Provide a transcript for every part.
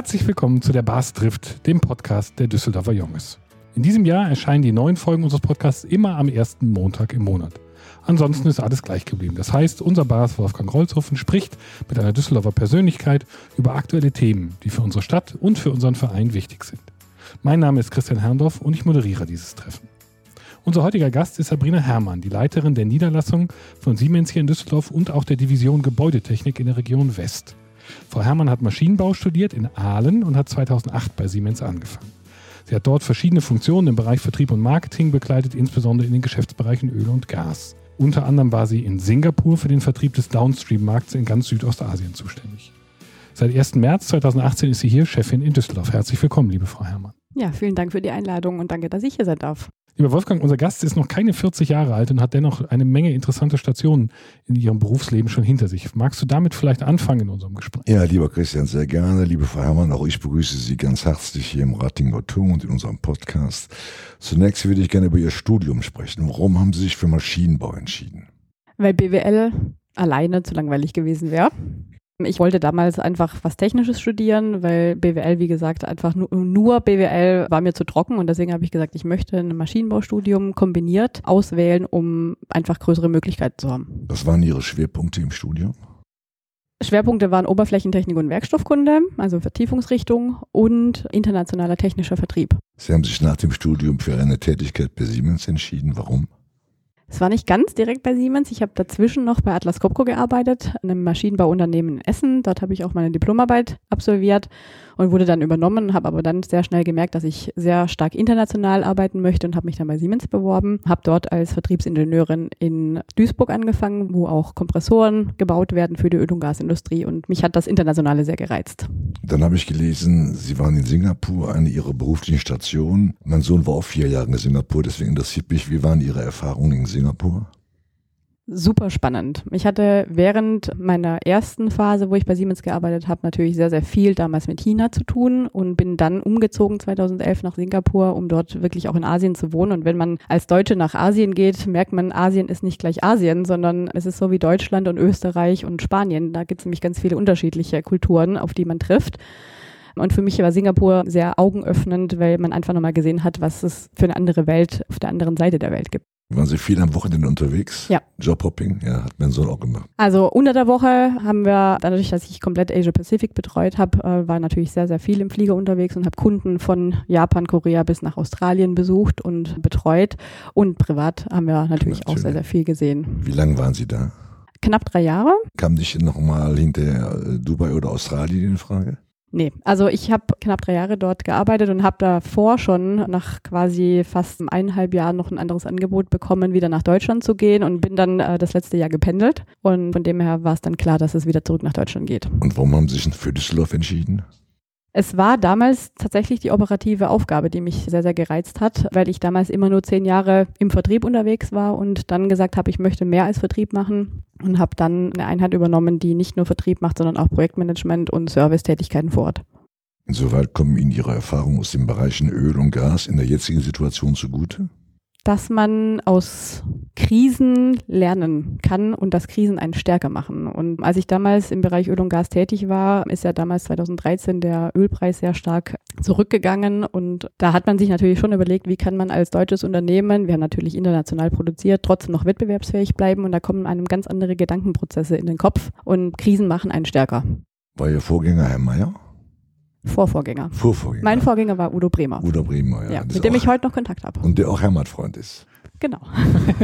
Herzlich willkommen zu der Bars trifft, dem Podcast der Düsseldorfer Junges. In diesem Jahr erscheinen die neuen Folgen unseres Podcasts immer am ersten Montag im Monat. Ansonsten ist alles gleich geblieben. Das heißt, unser Bars Wolfgang Rolzhofen spricht mit einer Düsseldorfer Persönlichkeit über aktuelle Themen, die für unsere Stadt und für unseren Verein wichtig sind. Mein Name ist Christian Herrndorf und ich moderiere dieses Treffen. Unser heutiger Gast ist Sabrina Herrmann, die Leiterin der Niederlassung von Siemens hier in Düsseldorf und auch der Division Gebäudetechnik in der Region West. Frau Herrmann hat Maschinenbau studiert in Aalen und hat 2008 bei Siemens angefangen. Sie hat dort verschiedene Funktionen im Bereich Vertrieb und Marketing begleitet, insbesondere in den Geschäftsbereichen Öl und Gas. Unter anderem war sie in Singapur für den Vertrieb des Downstream-Markts in ganz Südostasien zuständig. Seit 1. März 2018 ist sie hier Chefin in Düsseldorf. Herzlich willkommen, liebe Frau Herrmann. Ja, vielen Dank für die Einladung und danke, dass ich hier sein darf. Lieber Wolfgang, unser Gast ist noch keine 40 Jahre alt und hat dennoch eine Menge interessante Stationen in ihrem Berufsleben schon hinter sich. Magst du damit vielleicht anfangen in unserem Gespräch? Ja, lieber Christian, sehr gerne. Liebe Frau Herrmann, auch ich begrüße Sie ganz herzlich hier im Ratinger Turm und in unserem Podcast. Zunächst würde ich gerne über Ihr Studium sprechen. Warum haben Sie sich für Maschinenbau entschieden? Weil BWL alleine zu langweilig gewesen wäre. Ich wollte damals einfach was Technisches studieren, weil BWL, wie gesagt, einfach nur, nur BWL war mir zu trocken und deswegen habe ich gesagt, ich möchte ein Maschinenbaustudium kombiniert auswählen, um einfach größere Möglichkeiten zu haben. Was waren Ihre Schwerpunkte im Studium? Schwerpunkte waren Oberflächentechnik und Werkstoffkunde, also Vertiefungsrichtung und internationaler technischer Vertrieb. Sie haben sich nach dem Studium für eine Tätigkeit bei Siemens entschieden. Warum? Es war nicht ganz direkt bei Siemens. Ich habe dazwischen noch bei Atlas Copco gearbeitet, einem Maschinenbauunternehmen in Essen. Dort habe ich auch meine Diplomarbeit absolviert und wurde dann übernommen, habe aber dann sehr schnell gemerkt, dass ich sehr stark international arbeiten möchte und habe mich dann bei Siemens beworben. Habe dort als Vertriebsingenieurin in Duisburg angefangen, wo auch Kompressoren gebaut werden für die Öl- und Gasindustrie und mich hat das Internationale sehr gereizt. Dann habe ich gelesen, Sie waren in Singapur, eine Ihrer beruflichen Stationen. Mein Sohn war auch vier Jahre in Singapur, deswegen interessiert mich, wie waren Ihre Erfahrungen in Singapur? Super spannend. Ich hatte während meiner ersten Phase, wo ich bei Siemens gearbeitet habe, natürlich sehr, sehr viel damals mit China zu tun und bin dann umgezogen 2011 nach Singapur, um dort wirklich auch in Asien zu wohnen. Und wenn man als Deutsche nach Asien geht, merkt man, Asien ist nicht gleich Asien, sondern es ist so wie Deutschland und Österreich und Spanien. Da gibt es nämlich ganz viele unterschiedliche Kulturen, auf die man trifft. Und für mich war Singapur sehr augenöffnend, weil man einfach nochmal gesehen hat, was es für eine andere Welt auf der anderen Seite der Welt gibt. Waren Sie viel am Wochenende unterwegs? Ja. Jobhopping? Ja, hat mein Sohn auch gemacht. Also unter der Woche haben wir, dadurch, dass ich komplett Asia Pacific betreut habe, äh, war natürlich sehr, sehr viel im Flieger unterwegs und habe Kunden von Japan, Korea bis nach Australien besucht und betreut. Und privat haben wir natürlich, natürlich. auch sehr, sehr viel gesehen. Wie lange waren Sie da? Knapp drei Jahre. Kam nicht nochmal hinter Dubai oder Australien in Frage? Nee, also ich habe knapp drei Jahre dort gearbeitet und habe davor schon nach quasi fast eineinhalb Jahren noch ein anderes Angebot bekommen, wieder nach Deutschland zu gehen und bin dann äh, das letzte Jahr gependelt. Und von dem her war es dann klar, dass es wieder zurück nach Deutschland geht. Und warum haben Sie sich für Düsseldorf entschieden? Es war damals tatsächlich die operative Aufgabe, die mich sehr, sehr gereizt hat, weil ich damals immer nur zehn Jahre im Vertrieb unterwegs war und dann gesagt habe, ich möchte mehr als Vertrieb machen und habe dann eine Einheit übernommen, die nicht nur Vertrieb macht, sondern auch Projektmanagement und Servicetätigkeiten vor Ort. Insoweit kommen Ihnen Ihre Erfahrungen aus den Bereichen Öl und Gas in der jetzigen Situation zugute? dass man aus Krisen lernen kann und dass Krisen einen stärker machen. Und als ich damals im Bereich Öl und Gas tätig war, ist ja damals 2013 der Ölpreis sehr stark zurückgegangen. Und da hat man sich natürlich schon überlegt, wie kann man als deutsches Unternehmen, wir haben natürlich international produziert, trotzdem noch wettbewerbsfähig bleiben. Und da kommen einem ganz andere Gedankenprozesse in den Kopf. Und Krisen machen einen stärker. War Ihr Vorgänger Herr Mayer? Vorvorgänger. Vorvorgänger. Mein Vorgänger war Udo Bremer. Udo Bremer, ja. ja mit dem ich heute noch Kontakt habe. Und der auch Heimatfreund ist. Genau.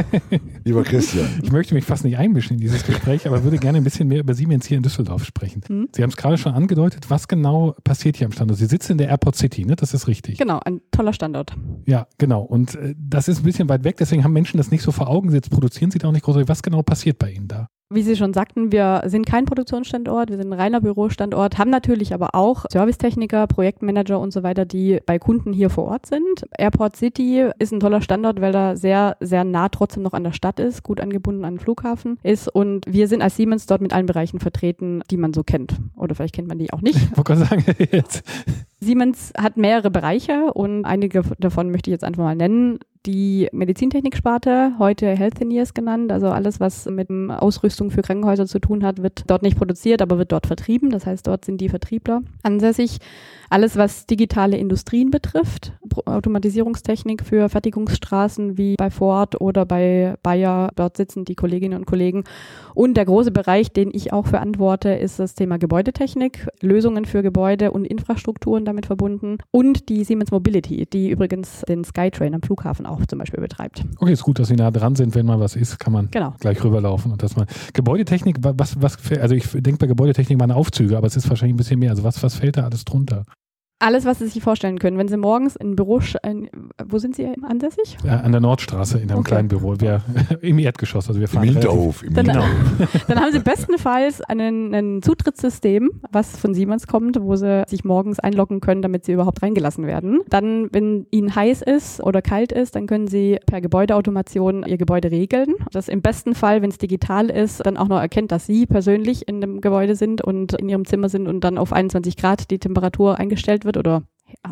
Lieber Christian. Ich möchte mich fast nicht einmischen in dieses Gespräch, aber würde gerne ein bisschen mehr über Siemens hier in Düsseldorf sprechen. Mhm. Sie haben es gerade schon angedeutet. Was genau passiert hier am Standort? Sie sitzen in der Airport City, ne? Das ist richtig. Genau, ein toller Standort. Ja, genau. Und äh, das ist ein bisschen weit weg, deswegen haben Menschen das nicht so vor Augen. Jetzt produzieren Sie da auch nicht groß. Was genau passiert bei Ihnen da? Wie Sie schon sagten, wir sind kein Produktionsstandort, wir sind ein reiner Bürostandort, haben natürlich aber auch Servicetechniker, Projektmanager und so weiter, die bei Kunden hier vor Ort sind. Airport City ist ein toller Standort, weil er sehr, sehr nah trotzdem noch an der Stadt ist, gut angebunden an den Flughafen ist und wir sind als Siemens dort mit allen Bereichen vertreten, die man so kennt. Oder vielleicht kennt man die auch nicht. Ich wollte sagen, jetzt Siemens hat mehrere Bereiche und einige davon möchte ich jetzt einfach mal nennen. Die Medizintechniksparte, heute Healthineers genannt, also alles, was mit Ausrüstung für Krankenhäuser zu tun hat, wird dort nicht produziert, aber wird dort vertrieben. Das heißt, dort sind die Vertriebler ansässig. Alles, was digitale Industrien betrifft, Automatisierungstechnik für Fertigungsstraßen wie bei Ford oder bei Bayer, dort sitzen die Kolleginnen und Kollegen. Und der große Bereich, den ich auch verantworte, ist das Thema Gebäudetechnik, Lösungen für Gebäude und Infrastrukturen damit verbunden und die Siemens Mobility, die übrigens den Skytrain am Flughafen auch zum Beispiel betreibt. Okay, ist gut, dass Sie nah dran sind. Wenn mal was ist, kann man genau. gleich rüberlaufen und das mal. Gebäudetechnik, was, was, also ich denke bei Gebäudetechnik meine Aufzüge, aber es ist wahrscheinlich ein bisschen mehr. Also was, was fällt da alles drunter? Alles, was Sie sich vorstellen können. Wenn Sie morgens in Büro, in, wo sind Sie ansässig? Ja, an der Nordstraße in einem okay. kleinen Büro. Wir, Im Erdgeschoss. Also wir fahren Im Hinterhof. Im dann, dann haben Sie bestenfalls einen, ein Zutrittssystem, was von Siemens kommt, wo Sie sich morgens einloggen können, damit Sie überhaupt reingelassen werden. Dann, wenn Ihnen heiß ist oder kalt ist, dann können Sie per Gebäudeautomation Ihr Gebäude regeln. Das im besten Fall, wenn es digital ist, dann auch noch erkennt, dass Sie persönlich in dem Gebäude sind und in Ihrem Zimmer sind und dann auf 21 Grad die Temperatur eingestellt wird oder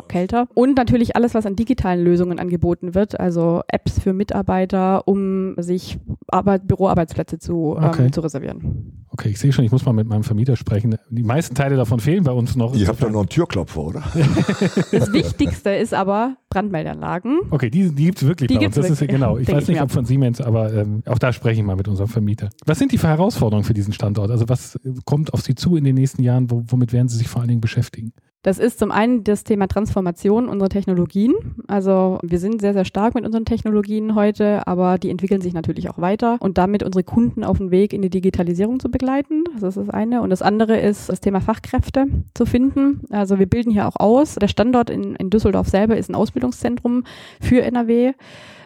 kälter. Und natürlich alles, was an digitalen Lösungen angeboten wird, also Apps für Mitarbeiter, um sich Arbeit, Büroarbeitsplätze zu, ähm, okay. ähm, zu reservieren. Okay, ich sehe schon, ich muss mal mit meinem Vermieter sprechen. Die meisten Teile davon fehlen bei uns noch. Ihr habt doch noch einen Türklopfer, oder? das Wichtigste ist aber Brandmeldeanlagen. Okay, die, die gibt es wirklich die bei uns. Das wirklich. ist genau. Ich weiß nicht, ob von Siemens, aber ähm, auch da spreche ich mal mit unserem Vermieter. Was sind die Herausforderungen für diesen Standort? Also was kommt auf Sie zu in den nächsten Jahren? Womit werden Sie sich vor allen Dingen beschäftigen? Das ist zum einen das Thema Transformation unserer Technologien. Also wir sind sehr, sehr stark mit unseren Technologien heute, aber die entwickeln sich natürlich auch weiter und damit unsere Kunden auf den Weg in die Digitalisierung zu begleiten. Das ist das eine. Und das andere ist das Thema Fachkräfte zu finden. Also wir bilden hier auch aus. Der Standort in, in Düsseldorf selber ist ein Ausbildungszentrum für NRW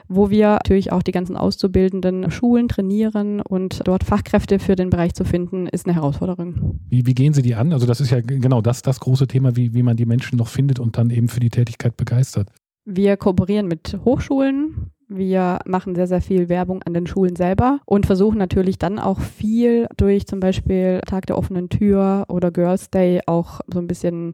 wo wir natürlich auch die ganzen Auszubildenden schulen, trainieren und dort Fachkräfte für den Bereich zu finden, ist eine Herausforderung. Wie, wie gehen Sie die an? Also das ist ja genau das, das große Thema, wie, wie man die Menschen noch findet und dann eben für die Tätigkeit begeistert. Wir kooperieren mit Hochschulen, wir machen sehr, sehr viel Werbung an den Schulen selber und versuchen natürlich dann auch viel durch zum Beispiel Tag der offenen Tür oder Girls Day auch so ein bisschen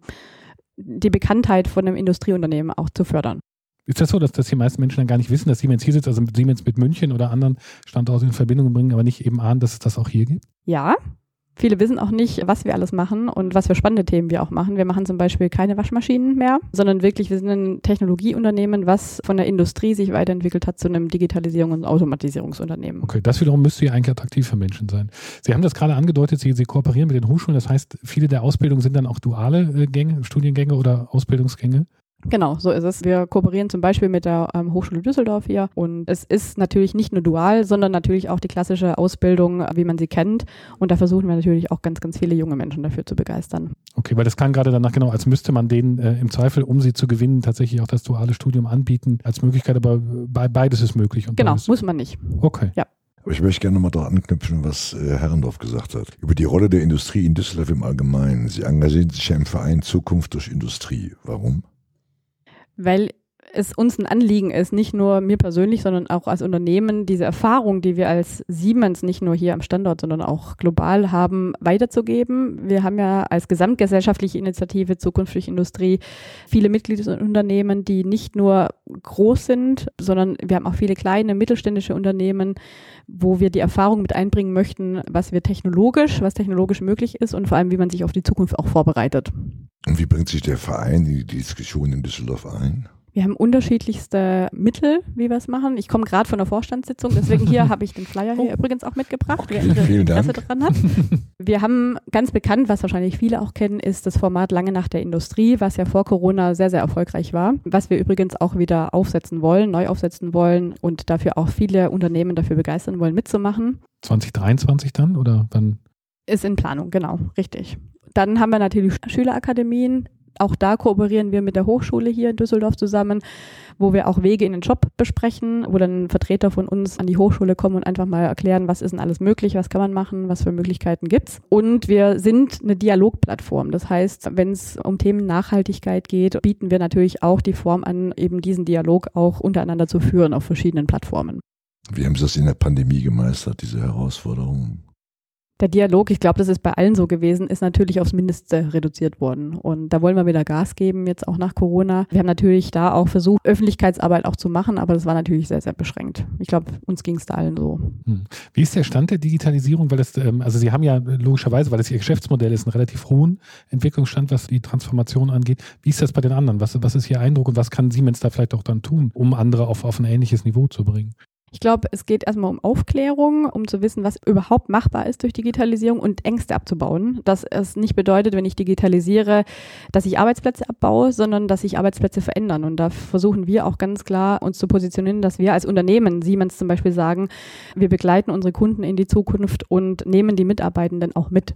die Bekanntheit von einem Industrieunternehmen auch zu fördern. Ist das so, dass, dass die meisten Menschen dann gar nicht wissen, dass Siemens hier sitzt, also Siemens mit München oder anderen Standorten in Verbindung bringen, aber nicht eben ahnen, dass es das auch hier gibt? Ja, Viele wissen auch nicht, was wir alles machen und was für spannende Themen wir auch machen. Wir machen zum Beispiel keine Waschmaschinen mehr, sondern wirklich, wir sind ein Technologieunternehmen, was von der Industrie sich weiterentwickelt hat zu einem Digitalisierung- und Automatisierungsunternehmen. Okay, das wiederum müsste ja eigentlich attraktiv für Menschen sein. Sie haben das gerade angedeutet, Sie, Sie kooperieren mit den Hochschulen. Das heißt, viele der Ausbildungen sind dann auch duale äh, Gänge, Studiengänge oder Ausbildungsgänge? Genau, so ist es. Wir kooperieren zum Beispiel mit der ähm, Hochschule Düsseldorf hier und es ist natürlich nicht nur dual, sondern natürlich auch die klassische Ausbildung, wie man sie kennt. Und da versuchen wir natürlich auch ganz, ganz viele junge Menschen dafür zu begeistern. Okay, weil das kann gerade danach genau, als müsste man denen äh, im Zweifel, um sie zu gewinnen, tatsächlich auch das duale Studium anbieten als Möglichkeit, aber be beides ist möglich. genau, muss man nicht. Okay. Ja. Aber ich möchte gerne nochmal daran anknüpfen, was äh, Herrendorf gesagt hat. Über die Rolle der Industrie in Düsseldorf im Allgemeinen. Sie engagieren sich ja im Verein Zukunft durch Industrie. Warum? Weil es uns ein Anliegen ist, nicht nur mir persönlich, sondern auch als Unternehmen, diese Erfahrung, die wir als Siemens nicht nur hier am Standort, sondern auch global haben, weiterzugeben. Wir haben ja als gesamtgesellschaftliche Initiative Zukunft durch Industrie viele Mitgliedsunternehmen, die nicht nur groß sind, sondern wir haben auch viele kleine mittelständische Unternehmen, wo wir die Erfahrung mit einbringen möchten, was wir technologisch, was technologisch möglich ist und vor allem, wie man sich auf die Zukunft auch vorbereitet. Und wie bringt sich der Verein in die Diskussion in Düsseldorf ein? Wir haben unterschiedlichste Mittel, wie wir es machen. Ich komme gerade von der Vorstandssitzung, deswegen hier habe ich den Flyer hier oh. übrigens auch mitgebracht, okay, wer Interesse daran hat. Wir haben ganz bekannt, was wahrscheinlich viele auch kennen, ist das Format Lange nach der Industrie, was ja vor Corona sehr, sehr erfolgreich war. Was wir übrigens auch wieder aufsetzen wollen, neu aufsetzen wollen und dafür auch viele Unternehmen dafür begeistern wollen, mitzumachen. 2023 dann oder wann? Ist in Planung, genau, richtig. Dann haben wir natürlich Schülerakademien. Auch da kooperieren wir mit der Hochschule hier in Düsseldorf zusammen, wo wir auch Wege in den Job besprechen, wo dann Vertreter von uns an die Hochschule kommen und einfach mal erklären, was ist denn alles möglich, was kann man machen, was für Möglichkeiten gibt's. Und wir sind eine Dialogplattform. Das heißt, wenn es um Themen Nachhaltigkeit geht, bieten wir natürlich auch die Form an, eben diesen Dialog auch untereinander zu führen auf verschiedenen Plattformen. Wie haben Sie das in der Pandemie gemeistert, diese Herausforderungen? Der Dialog, ich glaube, das ist bei allen so gewesen, ist natürlich aufs Mindeste reduziert worden. Und da wollen wir wieder Gas geben, jetzt auch nach Corona. Wir haben natürlich da auch versucht, Öffentlichkeitsarbeit auch zu machen, aber das war natürlich sehr, sehr beschränkt. Ich glaube, uns ging es da allen so. Hm. Wie ist der Stand der Digitalisierung? Weil das, ähm, also Sie haben ja logischerweise, weil das Ihr Geschäftsmodell ist, einen relativ hohen Entwicklungsstand, was die Transformation angeht. Wie ist das bei den anderen? Was, was ist Ihr Eindruck und was kann Siemens da vielleicht auch dann tun, um andere auf, auf ein ähnliches Niveau zu bringen? Ich glaube, es geht erstmal um Aufklärung, um zu wissen, was überhaupt machbar ist durch Digitalisierung und Ängste abzubauen. Dass es nicht bedeutet, wenn ich digitalisiere, dass ich Arbeitsplätze abbaue, sondern dass sich Arbeitsplätze verändern. Und da versuchen wir auch ganz klar uns zu positionieren, dass wir als Unternehmen, Siemens zum Beispiel sagen, wir begleiten unsere Kunden in die Zukunft und nehmen die Mitarbeitenden auch mit.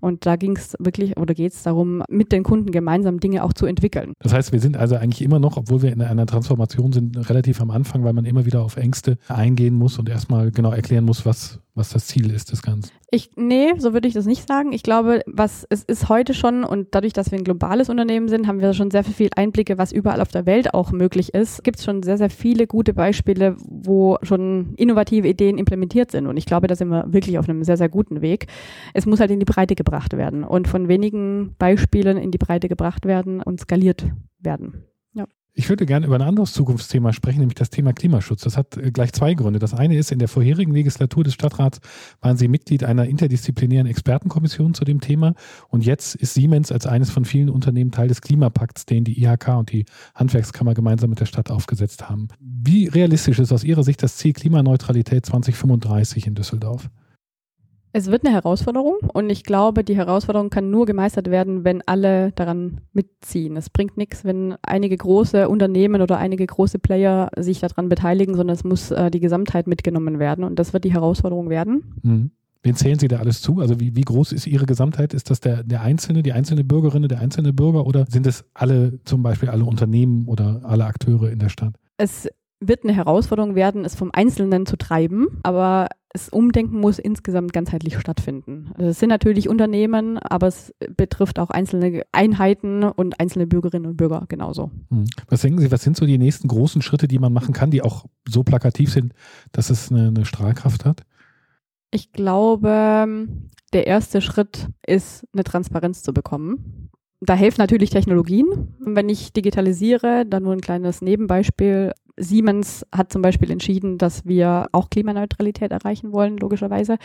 Und da ging es wirklich oder geht es darum, mit den Kunden gemeinsam Dinge auch zu entwickeln. Das heißt, wir sind also eigentlich immer noch, obwohl wir in einer Transformation sind, relativ am Anfang, weil man immer wieder auf Ängste eingehen muss und erstmal genau erklären muss, was, was das Ziel ist des Ganzen. Ich, nee, so würde ich das nicht sagen. Ich glaube, was es ist heute schon und dadurch, dass wir ein globales Unternehmen sind, haben wir schon sehr viel Einblicke, was überall auf der Welt auch möglich ist. Gibt es schon sehr, sehr viele gute Beispiele, wo schon innovative Ideen implementiert sind. Und ich glaube, da sind wir wirklich auf einem sehr, sehr guten Weg. Es muss halt in die Breite gebracht werden und von wenigen Beispielen in die Breite gebracht werden und skaliert werden. Ich würde gerne über ein anderes Zukunftsthema sprechen, nämlich das Thema Klimaschutz. Das hat äh, gleich zwei Gründe. Das eine ist, in der vorherigen Legislatur des Stadtrats waren Sie Mitglied einer interdisziplinären Expertenkommission zu dem Thema. Und jetzt ist Siemens als eines von vielen Unternehmen Teil des Klimapakts, den die IHK und die Handwerkskammer gemeinsam mit der Stadt aufgesetzt haben. Wie realistisch ist aus Ihrer Sicht das Ziel Klimaneutralität 2035 in Düsseldorf? Es wird eine Herausforderung und ich glaube, die Herausforderung kann nur gemeistert werden, wenn alle daran mitziehen. Es bringt nichts, wenn einige große Unternehmen oder einige große Player sich daran beteiligen, sondern es muss äh, die Gesamtheit mitgenommen werden und das wird die Herausforderung werden. Mhm. Wen zählen Sie da alles zu? Also wie, wie groß ist Ihre Gesamtheit? Ist das der, der Einzelne, die einzelne Bürgerin, der einzelne Bürger oder sind es alle, zum Beispiel alle Unternehmen oder alle Akteure in der Stadt? Es wird eine Herausforderung werden, es vom Einzelnen zu treiben, aber das Umdenken muss insgesamt ganzheitlich stattfinden. Also es sind natürlich Unternehmen, aber es betrifft auch einzelne Einheiten und einzelne Bürgerinnen und Bürger genauso. Hm. Was denken Sie, was sind so die nächsten großen Schritte, die man machen kann, die auch so plakativ sind, dass es eine, eine Strahlkraft hat? Ich glaube, der erste Schritt ist, eine Transparenz zu bekommen. Da helfen natürlich Technologien. Wenn ich digitalisiere, dann nur ein kleines Nebenbeispiel. Siemens hat zum Beispiel entschieden, dass wir auch Klimaneutralität erreichen wollen, logischerweise.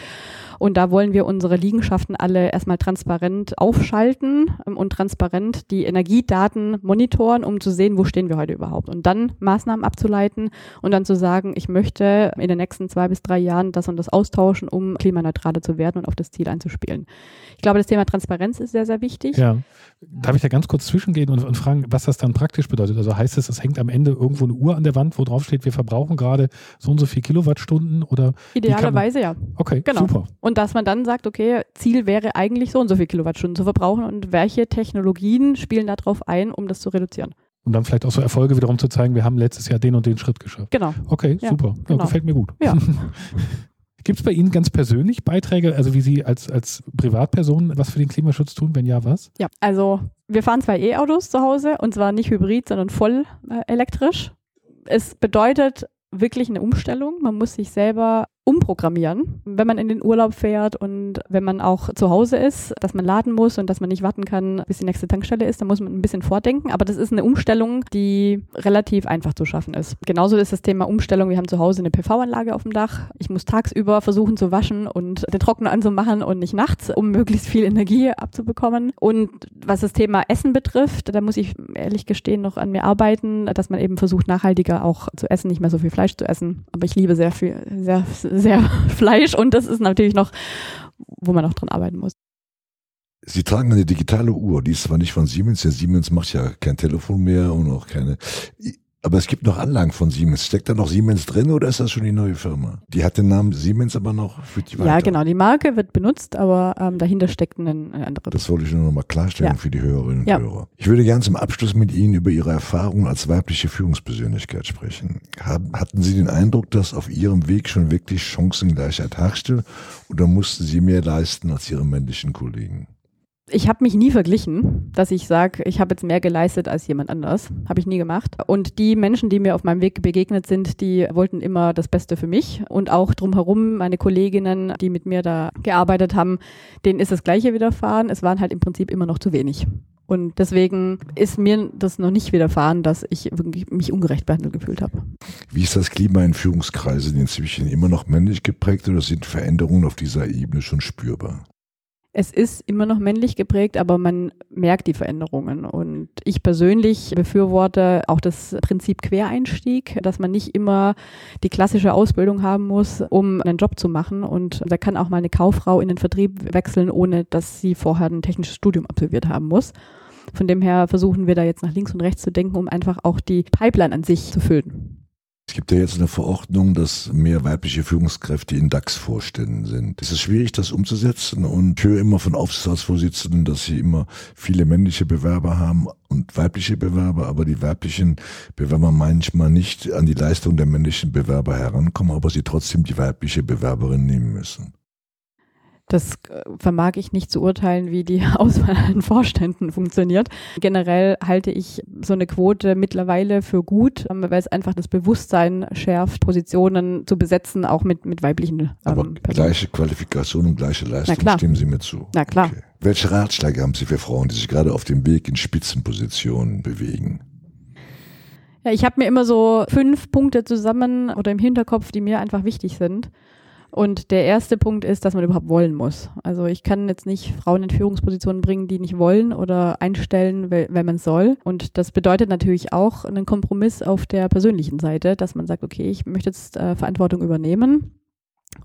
Und da wollen wir unsere Liegenschaften alle erstmal transparent aufschalten ähm, und transparent die Energiedaten monitoren, um zu sehen, wo stehen wir heute überhaupt. Und dann Maßnahmen abzuleiten und dann zu sagen, ich möchte in den nächsten zwei bis drei Jahren das und das austauschen, um klimaneutraler zu werden und auf das Ziel einzuspielen. Ich glaube, das Thema Transparenz ist sehr, sehr wichtig. Ja. Darf ich da ganz kurz zwischengehen und, und fragen, was das dann praktisch bedeutet? Also heißt es, es hängt am Ende irgendwo eine Uhr an der Wand Wand, wo drauf steht, wir verbrauchen gerade so und so viel Kilowattstunden oder? Idealerweise ja. Okay, genau. super. Und dass man dann sagt, okay, Ziel wäre eigentlich so und so viel Kilowattstunden zu verbrauchen und welche Technologien spielen darauf ein, um das zu reduzieren. Und dann vielleicht auch so Erfolge wiederum zu zeigen, wir haben letztes Jahr den und den Schritt geschafft. Genau. Okay, ja, super. Ja, genau. Gefällt mir gut. Ja. Gibt es bei Ihnen ganz persönlich Beiträge, also wie Sie als, als Privatperson was für den Klimaschutz tun? Wenn ja, was? Ja, also wir fahren zwei E-Autos zu Hause und zwar nicht hybrid, sondern voll äh, elektrisch es bedeutet wirklich eine Umstellung. Man muss sich selber umprogrammieren, wenn man in den Urlaub fährt und wenn man auch zu Hause ist, dass man laden muss und dass man nicht warten kann, bis die nächste Tankstelle ist, dann muss man ein bisschen vordenken. Aber das ist eine Umstellung, die relativ einfach zu schaffen ist. Genauso ist das Thema Umstellung. Wir haben zu Hause eine PV-Anlage auf dem Dach. Ich muss tagsüber versuchen zu waschen und den Trockner anzumachen und nicht nachts, um möglichst viel Energie abzubekommen. Und was das Thema Essen betrifft, da muss ich ehrlich gestehen noch an mir arbeiten, dass man eben versucht, nachhaltiger auch zu essen, nicht mehr so viel Fleisch zu essen. Aber ich liebe sehr viel, sehr sehr Fleisch und das ist natürlich noch, wo man noch dran arbeiten muss. Sie tragen eine digitale Uhr, die ist zwar nicht von Siemens, der Siemens macht ja kein Telefon mehr und auch keine. Aber es gibt noch Anlagen von Siemens. Steckt da noch Siemens drin oder ist das schon die neue Firma? Die hat den Namen Siemens aber noch für die weiter. Ja, genau. Die Marke wird benutzt, aber ähm, dahinter steckt ein, anderes. Das wollte ich nur noch mal klarstellen ja. für die Hörerinnen und ja. Hörer. Ich würde gerne zum Abschluss mit Ihnen über Ihre Erfahrungen als weibliche Führungspersönlichkeit sprechen. hatten Sie den Eindruck, dass auf Ihrem Weg schon wirklich Chancengleichheit herrschte oder mussten Sie mehr leisten als Ihre männlichen Kollegen? Ich habe mich nie verglichen, dass ich sage, ich habe jetzt mehr geleistet als jemand anders. Habe ich nie gemacht. Und die Menschen, die mir auf meinem Weg begegnet sind, die wollten immer das Beste für mich. Und auch drumherum, meine Kolleginnen, die mit mir da gearbeitet haben, denen ist das Gleiche widerfahren. Es waren halt im Prinzip immer noch zu wenig. Und deswegen ist mir das noch nicht widerfahren, dass ich mich ungerecht behandelt gefühlt habe. Wie ist das Klima in Führungskreisen inzwischen immer noch männlich geprägt oder sind Veränderungen auf dieser Ebene schon spürbar? Es ist immer noch männlich geprägt, aber man merkt die Veränderungen. Und ich persönlich befürworte auch das Prinzip Quereinstieg, dass man nicht immer die klassische Ausbildung haben muss, um einen Job zu machen. Und da kann auch mal eine Kauffrau in den Vertrieb wechseln, ohne dass sie vorher ein technisches Studium absolviert haben muss. Von dem her versuchen wir da jetzt nach links und rechts zu denken, um einfach auch die Pipeline an sich zu füllen. Es gibt ja jetzt eine Verordnung, dass mehr weibliche Führungskräfte in DAX-Vorständen sind. Ist es schwierig, das umzusetzen? Und ich höre immer von Aufsichtsratsvorsitzenden, dass sie immer viele männliche Bewerber haben und weibliche Bewerber, aber die weiblichen Bewerber manchmal nicht an die Leistung der männlichen Bewerber herankommen, aber sie trotzdem die weibliche Bewerberin nehmen müssen. Das äh, vermag ich nicht zu urteilen, wie die Auswahl an Vorständen funktioniert. Generell halte ich so eine Quote mittlerweile für gut, ähm, weil es einfach das Bewusstsein schärft, Positionen zu besetzen, auch mit, mit weiblichen ähm, Aber gleiche Qualifikation und gleiche Leistung, stimmen Sie mir zu. Na klar. Okay. Welche Ratschläge haben Sie für Frauen, die sich gerade auf dem Weg in Spitzenpositionen bewegen? Ja, ich habe mir immer so fünf Punkte zusammen oder im Hinterkopf, die mir einfach wichtig sind. Und der erste Punkt ist, dass man überhaupt wollen muss. Also ich kann jetzt nicht Frauen in Führungspositionen bringen, die nicht wollen oder einstellen, wenn man soll. Und das bedeutet natürlich auch einen Kompromiss auf der persönlichen Seite, dass man sagt, okay, ich möchte jetzt äh, Verantwortung übernehmen.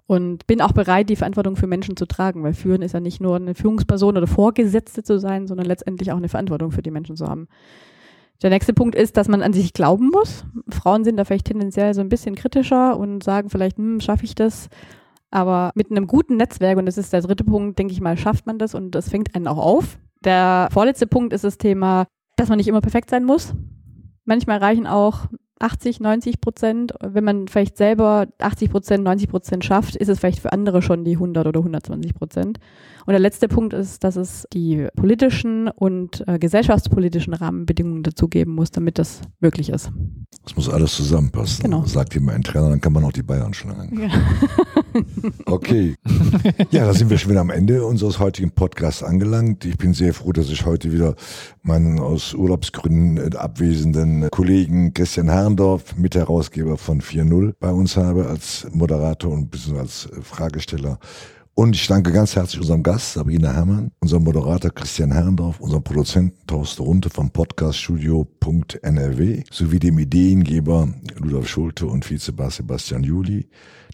Und bin auch bereit, die Verantwortung für Menschen zu tragen, weil führen ist ja nicht nur eine Führungsperson oder Vorgesetzte zu sein, sondern letztendlich auch eine Verantwortung für die Menschen zu haben. Der nächste Punkt ist, dass man an sich glauben muss. Frauen sind da vielleicht tendenziell so ein bisschen kritischer und sagen vielleicht, hm, schaffe ich das? Aber mit einem guten Netzwerk, und das ist der dritte Punkt, denke ich mal, schafft man das und das fängt einen auch auf. Der vorletzte Punkt ist das Thema, dass man nicht immer perfekt sein muss. Manchmal reichen auch 80, 90 Prozent. Wenn man vielleicht selber 80 Prozent, 90 Prozent schafft, ist es vielleicht für andere schon die 100 oder 120 Prozent. Und der letzte Punkt ist, dass es die politischen und äh, gesellschaftspolitischen Rahmenbedingungen dazu geben muss, damit das möglich ist. Das muss alles zusammenpassen. Genau. Sagt immer ein Trainer, dann kann man auch die Bayern schlagen. Ja. okay. Ja, da sind wir schon wieder am Ende unseres heutigen Podcasts angelangt. Ich bin sehr froh, dass ich heute wieder meinen aus Urlaubsgründen äh, abwesenden Kollegen Christian Herrndorf, Mitherausgeber von 4.0, bei uns habe als Moderator und bisschen als äh, Fragesteller. Und ich danke ganz herzlich unserem Gast Sabrina Herrmann, unserem Moderator Christian Herrndorf, unserem Produzenten Thorsten Runte vom Podcaststudio.nrw sowie dem Ideengeber Ludolf Schulte und Vizebass Sebastian Juli,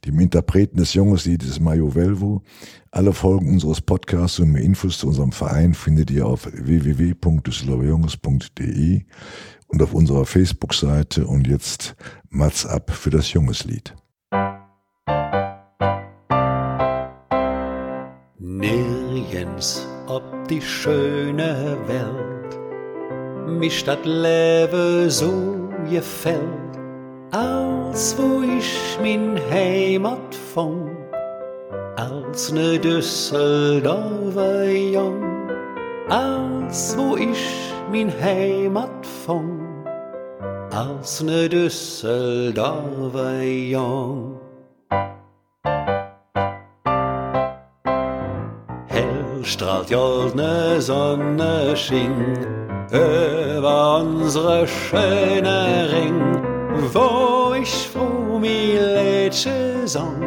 dem Interpreten des Jungesliedes Mayo Velvo. Alle Folgen unseres Podcasts und mehr Infos zu unserem Verein findet ihr auf www.düsseldorferjunges.de und auf unserer Facebook-Seite und jetzt Mats ab für das Jungeslied. Nirgends ob die schöne Welt mich dat Leben so gefällt, als wo ich min Heimat fand, als ne Düsseldorfer Jung, als wo ich min Heimat fand, als ne Düsseldorfer Jung. Strahlt goldne Sonne schien über unsere schöne Ring, wo ich froh mi Lädsche sang,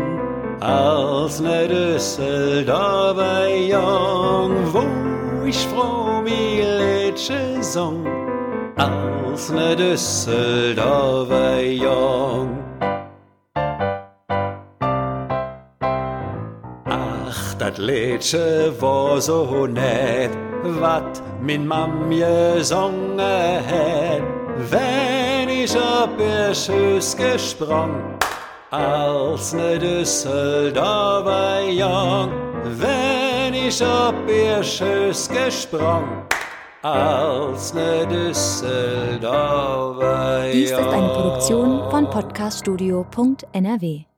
als ne Düsseldorfer Jung, wo ich froh mi Lädsche sang, als ne Düsseldorfer Jung. Dat Liedje war so nett, wat min Mam gesungen het, wenn ich op ihr Schüss gesprung, als ne Düsseldorfer Jung, wenn ich op ihr Schüss gesprung, als ne Düsseldorfer Jung. Dies ist eine Produktion von podcaststudio.nrw.